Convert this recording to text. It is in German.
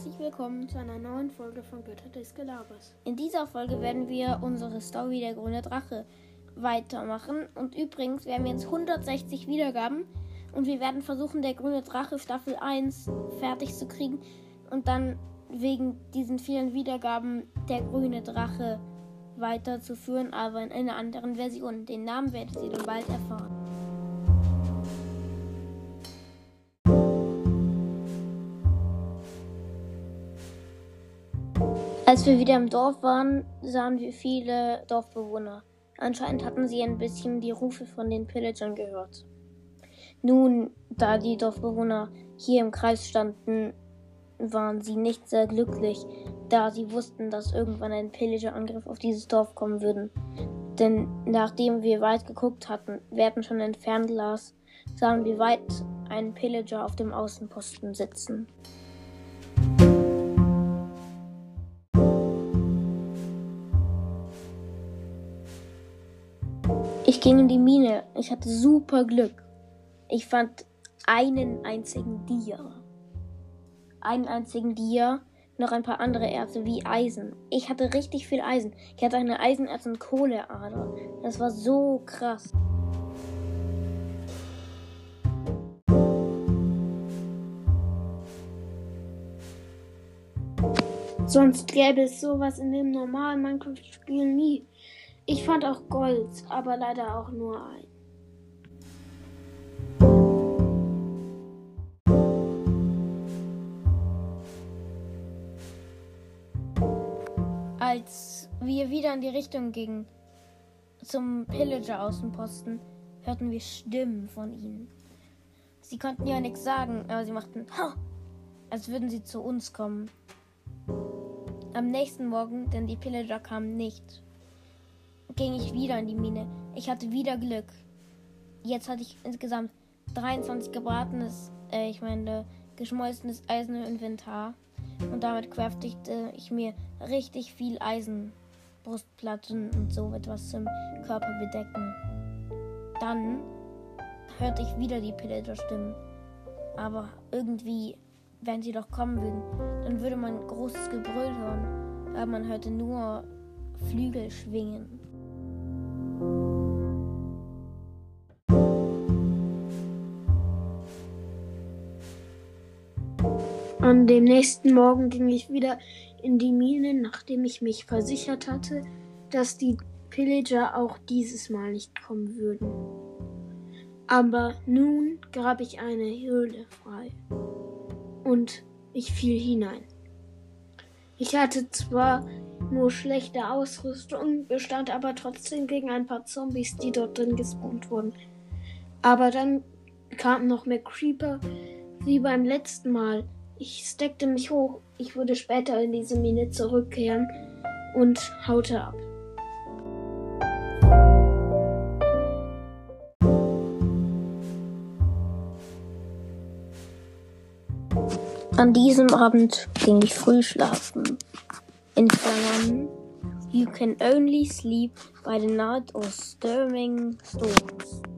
herzlich willkommen zu einer neuen Folge von Götter des Gelabers. In dieser Folge werden wir unsere Story Der grüne Drache weitermachen. Und übrigens, wir haben jetzt 160 Wiedergaben und wir werden versuchen, Der grüne Drache Staffel 1 fertig zu kriegen und dann wegen diesen vielen Wiedergaben Der grüne Drache weiterzuführen, aber in einer anderen Version. Den Namen werdet ihr dann bald erfahren. Als wir wieder im Dorf waren, sahen wir viele Dorfbewohner. Anscheinend hatten sie ein bisschen die Rufe von den Pillagern gehört. Nun, da die Dorfbewohner hier im Kreis standen, waren sie nicht sehr glücklich, da sie wussten, dass irgendwann ein Pillager-Angriff auf dieses Dorf kommen würde. Denn nachdem wir weit geguckt hatten, wir schon entfernt las, sahen wir weit einen Pillager auf dem Außenposten sitzen. Ich ging in die Mine. Ich hatte super Glück. Ich fand einen einzigen Dia. Einen einzigen Dia, noch ein paar andere Erze wie Eisen. Ich hatte richtig viel Eisen. Ich hatte eine Eisenerz- und Kohleader. Das war so krass. Sonst gäbe es sowas in dem normalen Minecraft-Spiel nie. Ich fand auch Gold, aber leider auch nur ein. Als wir wieder in die Richtung gingen, zum Pillager-Außenposten, hörten wir Stimmen von ihnen. Sie konnten ja nichts sagen, aber sie machten, ha, als würden sie zu uns kommen. Am nächsten Morgen, denn die Pillager kamen nicht, ging ich wieder in die Mine. Ich hatte wieder Glück. Jetzt hatte ich insgesamt 23 gebratenes, äh, ich meine, geschmolzenes Eisen im Inventar. Und damit craftigte ich mir richtig viel Eisen, Brustplatten und so etwas zum Körper bedecken. Dann hörte ich wieder die Pillager-Stimmen. Aber irgendwie, wenn sie doch kommen würden, dann würde man großes Gebrüll hören. Aber man hörte nur Flügel schwingen. An dem nächsten Morgen ging ich wieder in die Mine, nachdem ich mich versichert hatte, dass die Pillager auch dieses Mal nicht kommen würden. Aber nun grab ich eine Höhle frei und ich fiel hinein. Ich hatte zwar nur schlechte Ausrüstung, bestand aber trotzdem gegen ein paar Zombies, die dort drin gespawnt wurden. Aber dann kamen noch mehr Creeper, wie beim letzten Mal. Ich steckte mich hoch. Ich würde später in diese Mine zurückkehren und haute ab. An diesem Abend ging ich früh schlafen. In Klammern, you can only sleep by the night or storming storms.